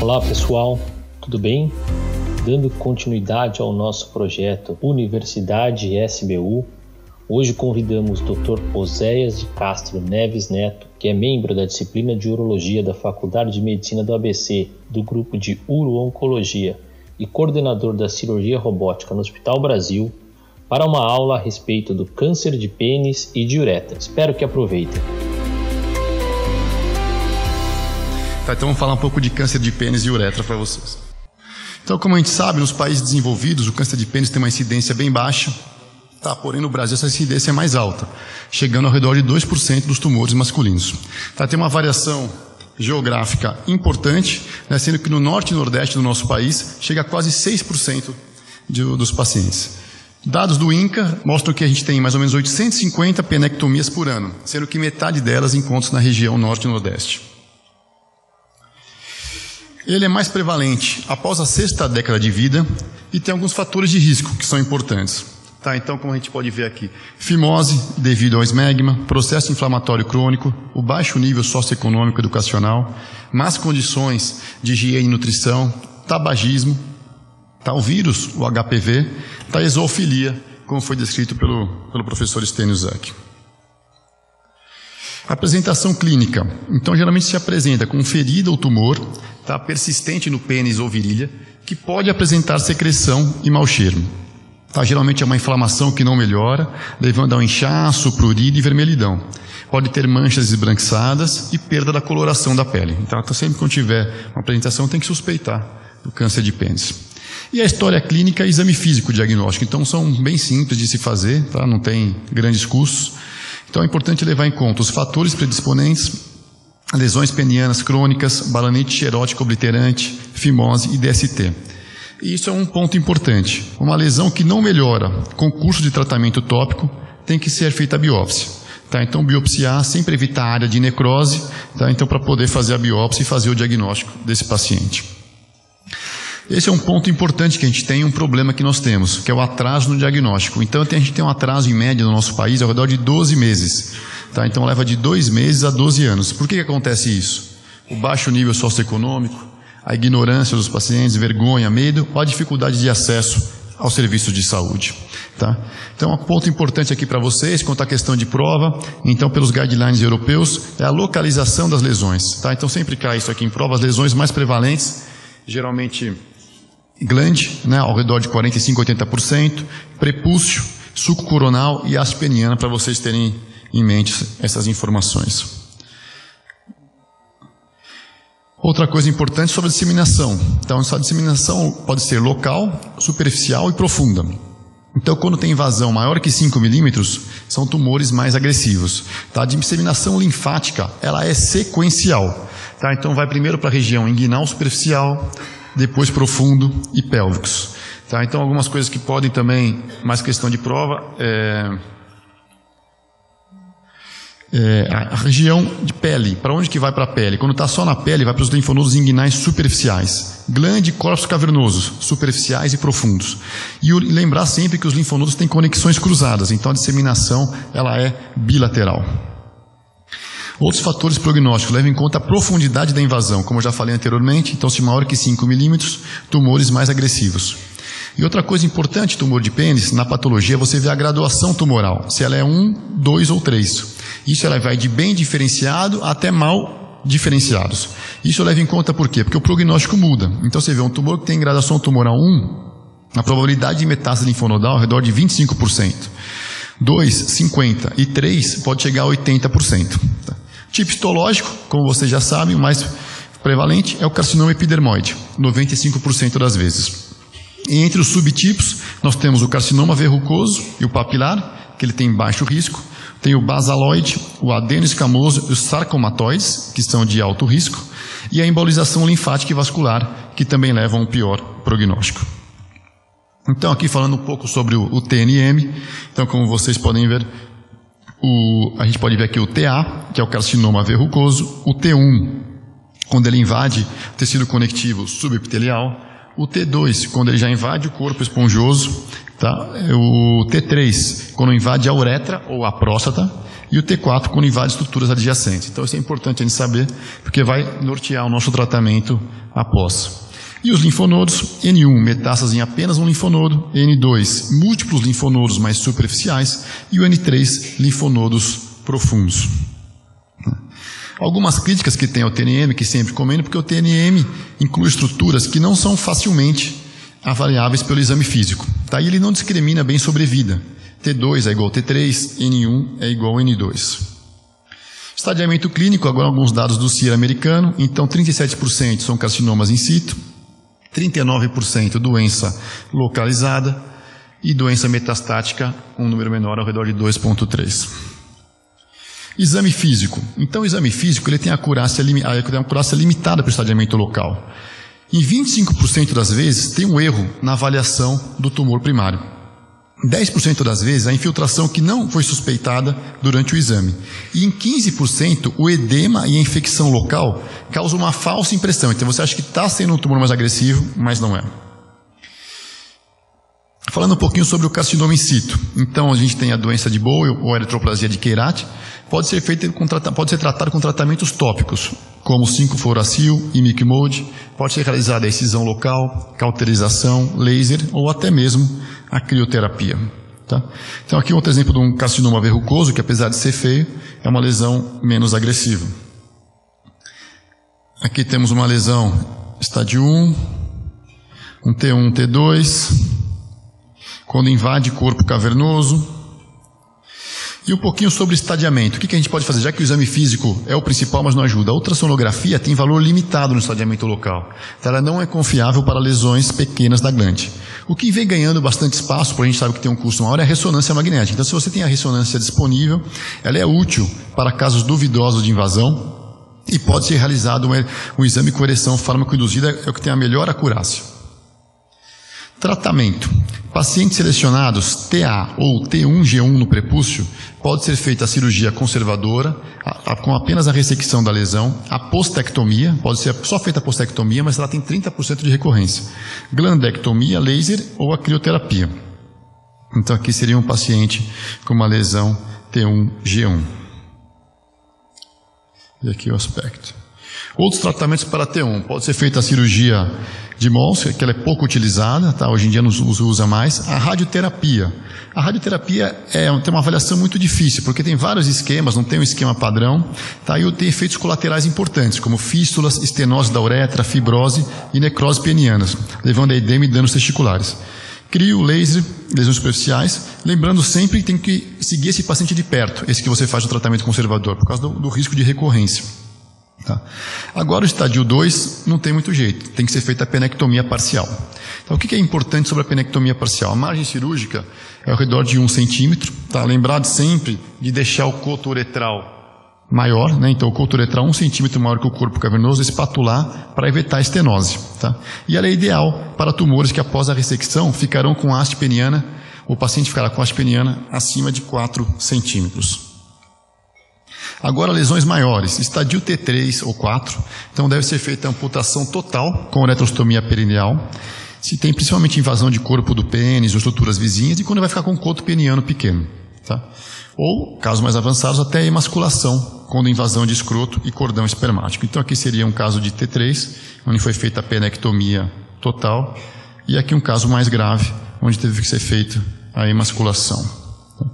Olá pessoal, tudo bem? Dando continuidade ao nosso projeto Universidade SBU, hoje convidamos o Dr. Oséias de Castro Neves Neto, que é membro da disciplina de Urologia da Faculdade de Medicina do ABC, do grupo de Uro-Oncologia e coordenador da cirurgia robótica no Hospital Brasil, para uma aula a respeito do câncer de pênis e de uretra. Espero que aproveitem. Tá, então vamos falar um pouco de câncer de pênis e uretra para vocês. Então, como a gente sabe, nos países desenvolvidos, o câncer de pênis tem uma incidência bem baixa, tá? porém no Brasil essa incidência é mais alta, chegando ao redor de 2% dos tumores masculinos. Tá? Tem uma variação geográfica importante, né? sendo que no norte e nordeste do nosso país chega a quase 6% de, dos pacientes. Dados do INCA mostram que a gente tem mais ou menos 850 penectomias por ano, sendo que metade delas encontram-se na região norte e nordeste. Ele é mais prevalente após a sexta década de vida e tem alguns fatores de risco que são importantes. Tá, então, como a gente pode ver aqui, fimose devido ao esmegma, processo inflamatório crônico, o baixo nível socioeconômico educacional, más condições de higiene e nutrição, tabagismo, tá, o vírus, o HPV, tá, a exoofilia, como foi descrito pelo, pelo professor Steniusak. Apresentação clínica. Então, geralmente se apresenta com ferida ou tumor, tá, persistente no pênis ou virilha, que pode apresentar secreção e mau cheiro. Tá, geralmente é uma inflamação que não melhora, levando ao inchaço, prurido e vermelhidão. Pode ter manchas esbranquiçadas e perda da coloração da pele. Então, tá, sempre que tiver uma apresentação, tem que suspeitar do câncer de pênis. E a história clínica e exame físico diagnóstico. Então, são bem simples de se fazer, tá? não tem grandes custos. Então é importante levar em conta os fatores predisponentes, lesões penianas crônicas, balanite xerótico obliterante, fimose e DST. E isso é um ponto importante. Uma lesão que não melhora com curso de tratamento tópico tem que ser feita a biópsia. Tá? Então, biopsiar, sempre evitar a área de necrose, tá? então, para poder fazer a biópsia e fazer o diagnóstico desse paciente. Esse é um ponto importante que a gente tem, um problema que nós temos, que é o atraso no diagnóstico. Então a gente tem um atraso em média no nosso país ao redor de 12 meses. Tá? Então leva de 2 meses a 12 anos. Por que, que acontece isso? O baixo nível socioeconômico, a ignorância dos pacientes, vergonha, medo, ou a dificuldade de acesso ao serviço de saúde. Tá? Então, um ponto importante aqui para vocês, quanto à questão de prova, então, pelos guidelines europeus, é a localização das lesões. Tá? Então, sempre cai isso aqui em prova, as lesões mais prevalentes, geralmente glande, né, ao redor de 45, 80%, prepúcio, suco coronal e aspeniana, para vocês terem em mente essas informações. Outra coisa importante sobre a disseminação. Então, essa disseminação pode ser local, superficial e profunda. Então, quando tem invasão maior que 5 milímetros, são tumores mais agressivos. Tá? A disseminação linfática, ela é sequencial. Tá? Então, vai primeiro para a região inguinal superficial, depois profundo e pélvicos. Tá? Então, algumas coisas que podem também, mais questão de prova, é, é a região de pele. Para onde que vai para a pele? Quando está só na pele, vai para os linfonodos inguinais superficiais. Glande e corpos cavernosos, superficiais e profundos. E lembrar sempre que os linfonodos têm conexões cruzadas, então a disseminação ela é bilateral. Outros fatores prognósticos levam em conta a profundidade da invasão, como eu já falei anteriormente, então se maior que 5 milímetros, tumores mais agressivos. E outra coisa importante, tumor de pênis, na patologia você vê a graduação tumoral, se ela é 1, 2 ou 3. Isso ela vai de bem diferenciado até mal diferenciados. Isso leva em conta por quê? Porque o prognóstico muda. Então você vê um tumor que tem graduação tumoral 1, a probabilidade de metástase linfonodal é ao redor de 25%. 2, 50% e 3 pode chegar a 80%. Tá? Tipo histológico, como vocês já sabem, o mais prevalente é o carcinoma epidermoide, 95% das vezes. E entre os subtipos, nós temos o carcinoma verrucoso e o papilar, que ele tem baixo risco. Tem o basaloide, o adeno escamoso e os sarcomatoides, que são de alto risco. E a embolização linfática e vascular, que também levam a um pior prognóstico. Então, aqui falando um pouco sobre o, o TNM. Então, como vocês podem ver, o, a gente pode ver aqui o TA, que é o carcinoma verrucoso, o T1, quando ele invade o tecido conectivo subepitelial, o T2, quando ele já invade o corpo esponjoso, tá? o T3, quando invade a uretra ou a próstata, e o T4 quando invade estruturas adjacentes. Então isso é importante a gente saber, porque vai nortear o nosso tratamento após. E os linfonodos, N1, metástase em apenas um linfonodo, N2, múltiplos linfonodos mais superficiais, e o N3, linfonodos profundos. Algumas críticas que tem ao TNM, que sempre comendo, porque o TNM inclui estruturas que não são facilmente avaliáveis pelo exame físico. Daí ele não discrimina bem sobre vida. T2 é igual a T3, N1 é igual a N2. Estadiamento clínico, agora alguns dados do CIR americano. Então, 37% são carcinomas in situ, 39% doença localizada e doença metastática, um número menor ao redor de 2,3%. Exame físico. Então, o exame físico ele tem a acurácia, a limitada para o estadiamento local. Em 25% das vezes, tem um erro na avaliação do tumor primário. 10% das vezes, a infiltração que não foi suspeitada durante o exame. E em 15%, o edema e a infecção local causam uma falsa impressão. Então, você acha que está sendo um tumor mais agressivo, mas não é. Falando um pouquinho sobre o carcinoma in situ. Então, a gente tem a doença de Bowe ou eritroplasia de Queirate. Pode ser, feito com, pode ser tratado com tratamentos tópicos, como 5-fluoracil, imicmode. Pode ser realizada a excisão local, cauterização, laser ou até mesmo a crioterapia. Tá? Então, aqui outro exemplo de um carcinoma verrucoso, que apesar de ser feio, é uma lesão menos agressiva. Aqui temos uma lesão estádio 1, um T1, T2, quando invade corpo cavernoso. E um pouquinho sobre estadiamento. O que, a gente pode fazer? Já que o exame físico é o principal, mas não ajuda. A ultrassonografia tem valor limitado no estadiamento local. Então ela não é confiável para lesões pequenas da glande. O que vem ganhando bastante espaço, porque a gente sabe que tem um custo maior, é a ressonância magnética. Então, se você tem a ressonância disponível, ela é útil para casos duvidosos de invasão e pode ser realizado um, um exame ereção fármaco-induzida, é o que tem a melhor acurácia. Tratamento. Pacientes selecionados TA ou T1G1 no prepúcio, pode ser feita a cirurgia conservadora, a, a, com apenas a ressecção da lesão, a postectomia, pode ser só feita a postectomia, mas ela tem 30% de recorrência. Glandectomia, laser ou a crioterapia. Então aqui seria um paciente com uma lesão T1G1. E aqui o aspecto. Outros tratamentos para T1. Pode ser feita a cirurgia de Mons, que ela é pouco utilizada, tá? hoje em dia não se usa mais. A radioterapia. A radioterapia é, tem uma avaliação muito difícil, porque tem vários esquemas, não tem um esquema padrão, tá? e tem efeitos colaterais importantes, como fístulas, estenose da uretra, fibrose e necrose penianas, levando a edema e danos testiculares. Crio, laser, lesões superficiais, lembrando sempre que tem que seguir esse paciente de perto, esse que você faz o tratamento conservador, por causa do, do risco de recorrência. Tá? Agora, o estádio 2 não tem muito jeito, tem que ser feita a penectomia parcial. Então, o que é importante sobre a penectomia parcial? A margem cirúrgica é ao redor de 1 um centímetro. Tá? Lembrado sempre de deixar o coto uretral maior, né? então o coto uretral 1 um centímetro maior que o corpo cavernoso, espatular para evitar a estenose. Tá? E ela é ideal para tumores que após a ressecção ficarão com haste peniana, o paciente ficará com haste peniana acima de 4 centímetros. Agora, lesões maiores, estadio T3 ou 4, então deve ser feita amputação total com retrostomia perineal. Se tem principalmente invasão de corpo do pênis ou estruturas vizinhas, e quando vai ficar com um coto peniano pequeno. Tá? Ou, casos mais avançados, até emasculação, quando invasão de escroto e cordão espermático. Então, aqui seria um caso de T3, onde foi feita a penectomia total, e aqui um caso mais grave, onde teve que ser feita a emasculação. Tá?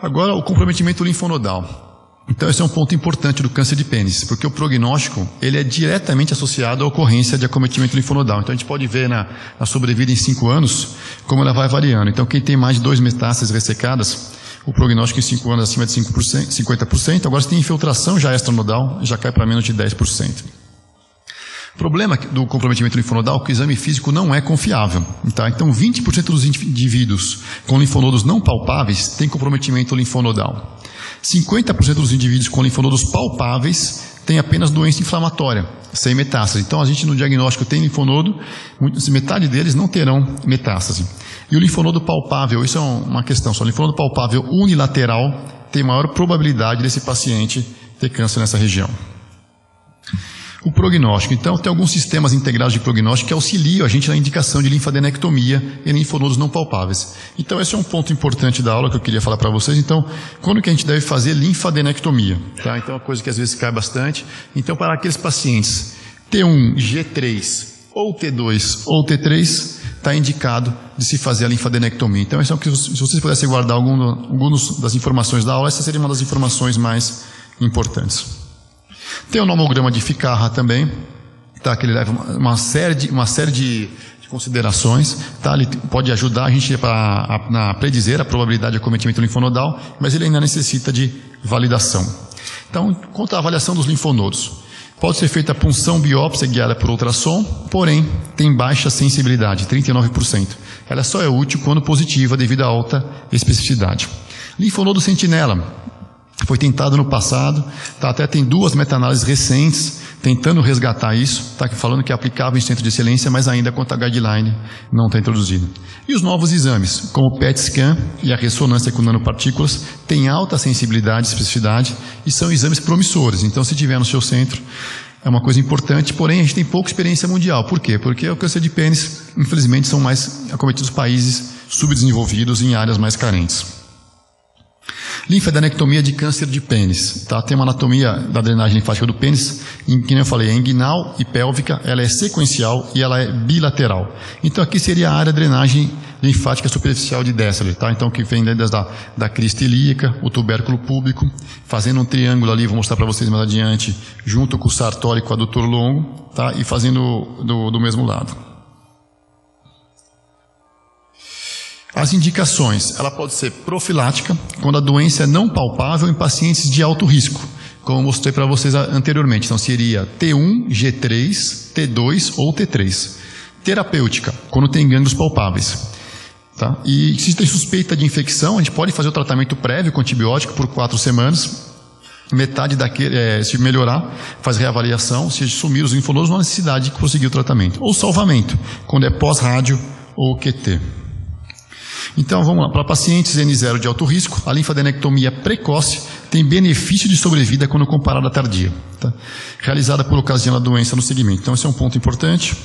Agora, o comprometimento linfonodal. Então esse é um ponto importante do câncer de pênis, porque o prognóstico ele é diretamente associado à ocorrência de acometimento linfonodal. Então a gente pode ver na, na sobrevida em 5 anos como ela vai variando. Então quem tem mais de dois metástases ressecadas, o prognóstico em 5 anos é acima de 5%, 50%. Agora se tem infiltração já extranodal, já cai para menos de 10%. O problema do comprometimento linfonodal é que o exame físico não é confiável. Tá? Então 20% dos indivíduos com linfonodos não palpáveis têm comprometimento linfonodal. 50% dos indivíduos com linfonodos palpáveis têm apenas doença inflamatória, sem metástase. Então, a gente no diagnóstico tem linfonodo, metade deles não terão metástase. E o linfonodo palpável, isso é uma questão só, o linfonodo palpável unilateral tem maior probabilidade desse paciente ter câncer nessa região. O prognóstico. Então, tem alguns sistemas integrados de prognóstico que auxiliam a gente na indicação de linfadenectomia em linfonodos não palpáveis. Então, esse é um ponto importante da aula que eu queria falar para vocês. Então, quando que a gente deve fazer linfadenectomia? Tá? Então, é uma coisa que às vezes cai bastante. Então, para aqueles pacientes T1, G3 ou T2 ou T3, está indicado de se fazer a linfadenectomia. Então, é que, se vocês pudessem guardar algum, algumas das informações da aula, essa seria uma das informações mais importantes. Tem o nomograma de Ficarra também, tá? que ele leva uma série de, uma série de, de considerações. Tá? Ele pode ajudar a gente a, a predizer a probabilidade de acometimento linfonodal, mas ele ainda necessita de validação. Então, quanto à avaliação dos linfonodos. Pode ser feita a punção biópsia guiada por ultrassom, porém tem baixa sensibilidade, 39%. Ela só é útil quando positiva devido à alta especificidade. Linfonodo sentinela, foi tentado no passado, tá, até tem duas meta-análises recentes tentando resgatar isso, está falando que é aplicável em centro de excelência, mas ainda quanto a guideline não está introduzido. E os novos exames, como o PET scan e a ressonância com nanopartículas, têm alta sensibilidade e especificidade e são exames promissores. Então, se tiver no seu centro, é uma coisa importante, porém a gente tem pouca experiência mundial. Por quê? Porque o câncer de pênis, infelizmente, são mais acometidos países subdesenvolvidos em áreas mais carentes. Linfadenectomia de câncer de pênis. Tá? Tem uma anatomia da drenagem linfática do pênis, em que eu falei, é inguinal e pélvica, ela é sequencial e ela é bilateral. Então aqui seria a área de drenagem linfática superficial de Dessler, tá? Então que vem desde da, da crista ilíaca, o tubérculo público, fazendo um triângulo ali, vou mostrar para vocês mais adiante, junto com o sartório e com o adutor longo, tá? E fazendo do, do mesmo lado. As indicações, ela pode ser profilática, quando a doença é não palpável em pacientes de alto risco, como mostrei para vocês anteriormente. Então seria T1, G3, T2 ou T3. Terapêutica, quando tem gânglios palpáveis. Tá? E se tem suspeita de infecção, a gente pode fazer o tratamento prévio com antibiótico por quatro semanas. Metade daquele, é, se melhorar, faz reavaliação. Se sumir os linfonodos, não há necessidade de prosseguir o tratamento. Ou salvamento, quando é pós-rádio ou QT. Então vamos lá, para pacientes N0 de alto risco, a linfadenectomia precoce tem benefício de sobrevida quando comparada à tardia, tá? realizada por ocasião da doença no segmento. Então esse é um ponto importante.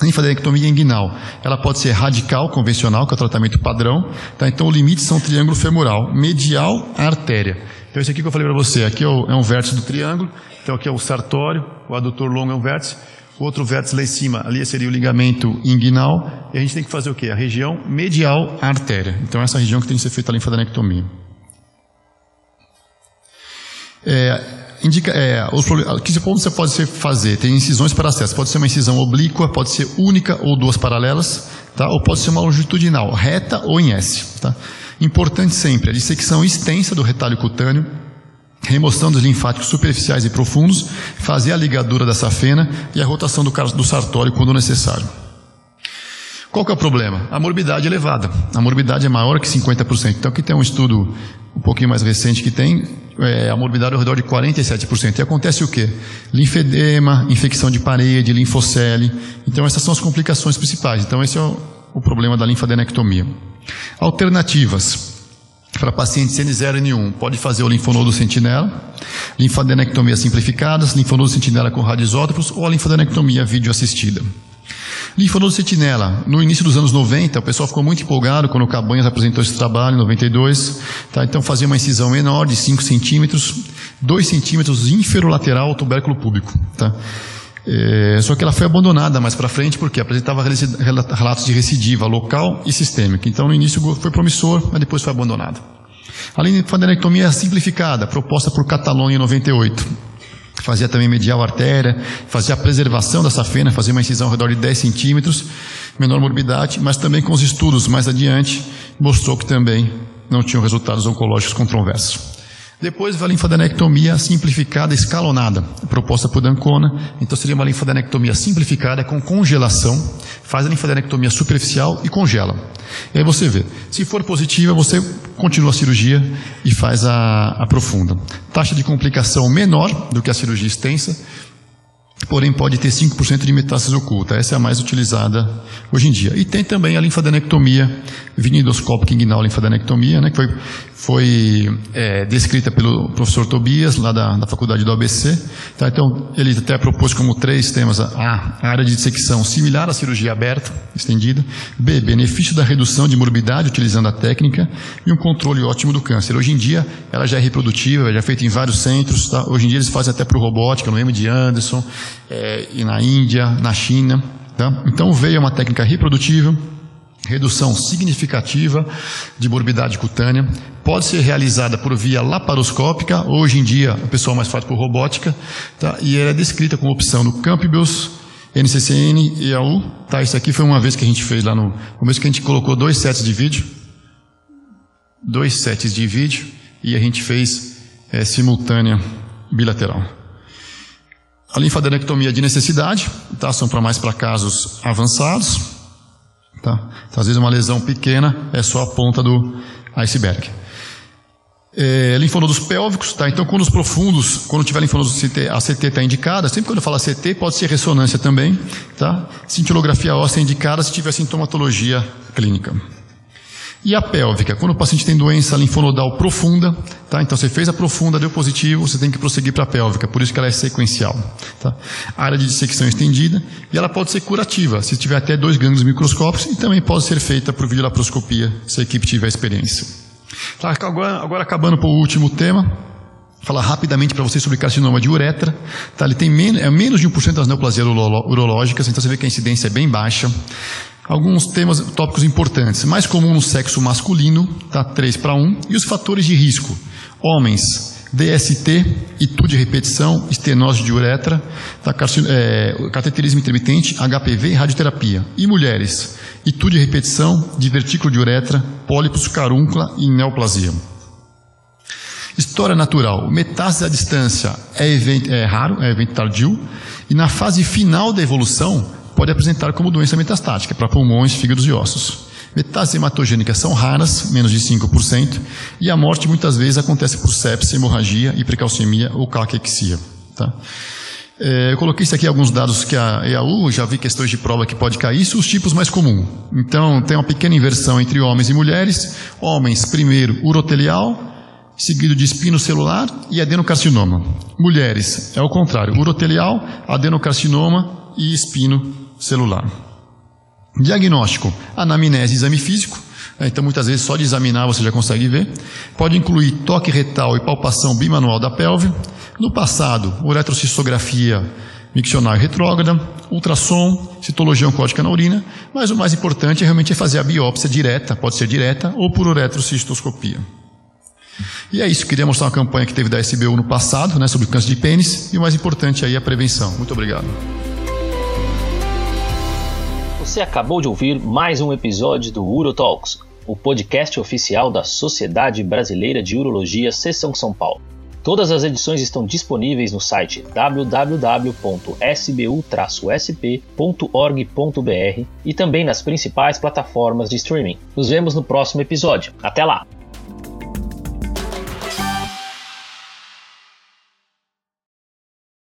A linfadenectomia inguinal, ela pode ser radical, convencional, que é o tratamento padrão. Tá? Então o limite são o triângulo femoral, medial artéria. Então esse aqui que eu falei para você, aqui é, é um vértice do triângulo, então aqui é o sartório, o adutor longo é um vértice, o outro vértice lá em cima, ali seria o ligamento inguinal, e a gente tem que fazer o quê? A região medial à artéria. Então, essa região que tem que ser feita a linfadenectomia. É, indica, é, os, que ponto você pode fazer? Tem incisões para acesso. Pode ser uma incisão oblíqua, pode ser única ou duas paralelas, tá? ou pode ser uma longitudinal, reta ou em S. Tá? Importante sempre, a dissecção extensa do retalho cutâneo, remoção dos linfáticos superficiais e profundos, fazer a ligadura da safena e a rotação do, do sartório quando necessário. Qual que é o problema? A morbidade é elevada. A morbidade é maior que 50%. Então aqui tem um estudo um pouquinho mais recente que tem é, a morbidade ao redor de 47%. E acontece o quê? Linfedema, infecção de parede, linfocele. Então essas são as complicações principais. Então esse é o, o problema da linfadenectomia. Alternativas. Para pacientes N0 e N1, pode fazer o linfonodo sentinela, linfadenectomia simplificada, linfonodo sentinela com radisótopos ou a linfadenectomia videoassistida. Linfonodo sentinela, no início dos anos 90, o pessoal ficou muito empolgado quando o Cabanhas apresentou esse trabalho, em 92. Tá? Então fazia uma incisão menor, de 5 centímetros, 2 centímetros inferolateral ao tubérculo público. Tá? É, só que ela foi abandonada mais para frente porque apresentava relatos de recidiva local e sistêmica. Então no início foi promissor, mas depois foi abandonada. A linfadenectomia simplificada, proposta por Catalone em 98. Fazia também medial artéria, fazia a preservação da safena, fazia uma incisão ao redor de 10 centímetros, menor morbidade, mas também com os estudos mais adiante, mostrou que também não tinham resultados oncológicos controversos. Depois a linfadenectomia simplificada escalonada, proposta por Dancona. Então seria uma linfadenectomia simplificada com congelação, faz a linfadenectomia superficial e congela. E aí você vê, se for positiva, você continua a cirurgia e faz a, a profunda. Taxa de complicação menor do que a cirurgia extensa, porém pode ter 5% de metástase oculta. Essa é a mais utilizada hoje em dia. E tem também a linfadenectomia vinidoscópica inguinal linfadenectomia, né, que foi foi é, descrita pelo professor Tobias, lá da, da faculdade do ABC. Tá? Então, ele até propôs como três temas A, a área de dissecção similar à cirurgia aberta, estendida. B, benefício da redução de morbidade utilizando a técnica. E um controle ótimo do câncer. Hoje em dia, ela já é reprodutível, já é feita em vários centros. Tá? Hoje em dia, eles fazem até para robótica, no MD Anderson, é, e na Índia, na China. Tá? Então, veio uma técnica reprodutível redução significativa de morbidade cutânea, pode ser realizada por via laparoscópica, hoje em dia o pessoal mais faz por robótica, tá? e ela é descrita como opção no Campbell's, NCCN e AU. Tá? Isso aqui foi uma vez que a gente fez lá no começo que a gente colocou dois sets de vídeo, dois sets de vídeo, e a gente fez é, simultânea bilateral. A linfadenectomia de necessidade, tá? são para mais para casos avançados. Tá? Então, às vezes uma lesão pequena é só a ponta do iceberg. É, linfonodos pélvicos, tá? Então, quando os profundos, quando tiver linfonodos a CT está indicada, sempre quando eu falo CT, pode ser ressonância também, tá? Cintilografia óssea é indicada se tiver sintomatologia clínica. E a pélvica, quando o paciente tem doença linfonodal profunda, tá? Então você fez a profunda, deu positivo, você tem que prosseguir para a pélvica, por isso que ela é sequencial. Tá? Área de dissecção estendida, e ela pode ser curativa, se tiver até dois gânglios microscópicos, e também pode ser feita por videolaparoscopia, se a equipe tiver experiência. Tá? Agora, agora acabando para o último tema, falar rapidamente para vocês sobre carcinoma de uretra. Tá? Ele tem é menos de 1% das neoplasias urológicas, então você vê que a incidência é bem baixa alguns temas, tópicos importantes. Mais comum no sexo masculino, tá 3 para 1, e os fatores de risco. Homens, DST, itu de repetição, estenose de uretra, tá, é, cateterismo intermitente, HPV e radioterapia. E mulheres, itu de repetição, divertículo de uretra, pólipos, carúncula e neoplasia. História natural. Metástase à distância é, evento, é raro, é evento tardio, e na fase final da evolução, pode apresentar como doença metastática para pulmões, fígados e ossos. Metástases hematogênicas são raras, menos de 5%, e a morte muitas vezes acontece por sepsia, hemorragia, hipercalcemia ou caquexia. Tá? É, eu coloquei isso aqui alguns dados que a EAU, já vi questões de prova que pode cair, isso os tipos mais comuns. Então, tem uma pequena inversão entre homens e mulheres. Homens, primeiro, urotelial, seguido de espino celular e adenocarcinoma. Mulheres, é o contrário, urotelial, adenocarcinoma e espino celular. Diagnóstico: anamnese, exame físico. Né, então, muitas vezes, só de examinar você já consegue ver. Pode incluir toque retal e palpação bimanual da pelve. No passado, uretrocistografia miccional e retrógrada, ultrassom, citologia oncótica na urina, mas o mais importante é realmente é fazer a biópsia direta, pode ser direta ou por uretrocistoscopia. E é isso, queria mostrar uma campanha que teve da SBU no passado, né, sobre câncer de pênis, e o mais importante aí é a prevenção. Muito obrigado. Você acabou de ouvir mais um episódio do UroTalks, o podcast oficial da Sociedade Brasileira de Urologia Seção São Paulo. Todas as edições estão disponíveis no site www.sbu-sp.org.br e também nas principais plataformas de streaming. Nos vemos no próximo episódio. Até lá!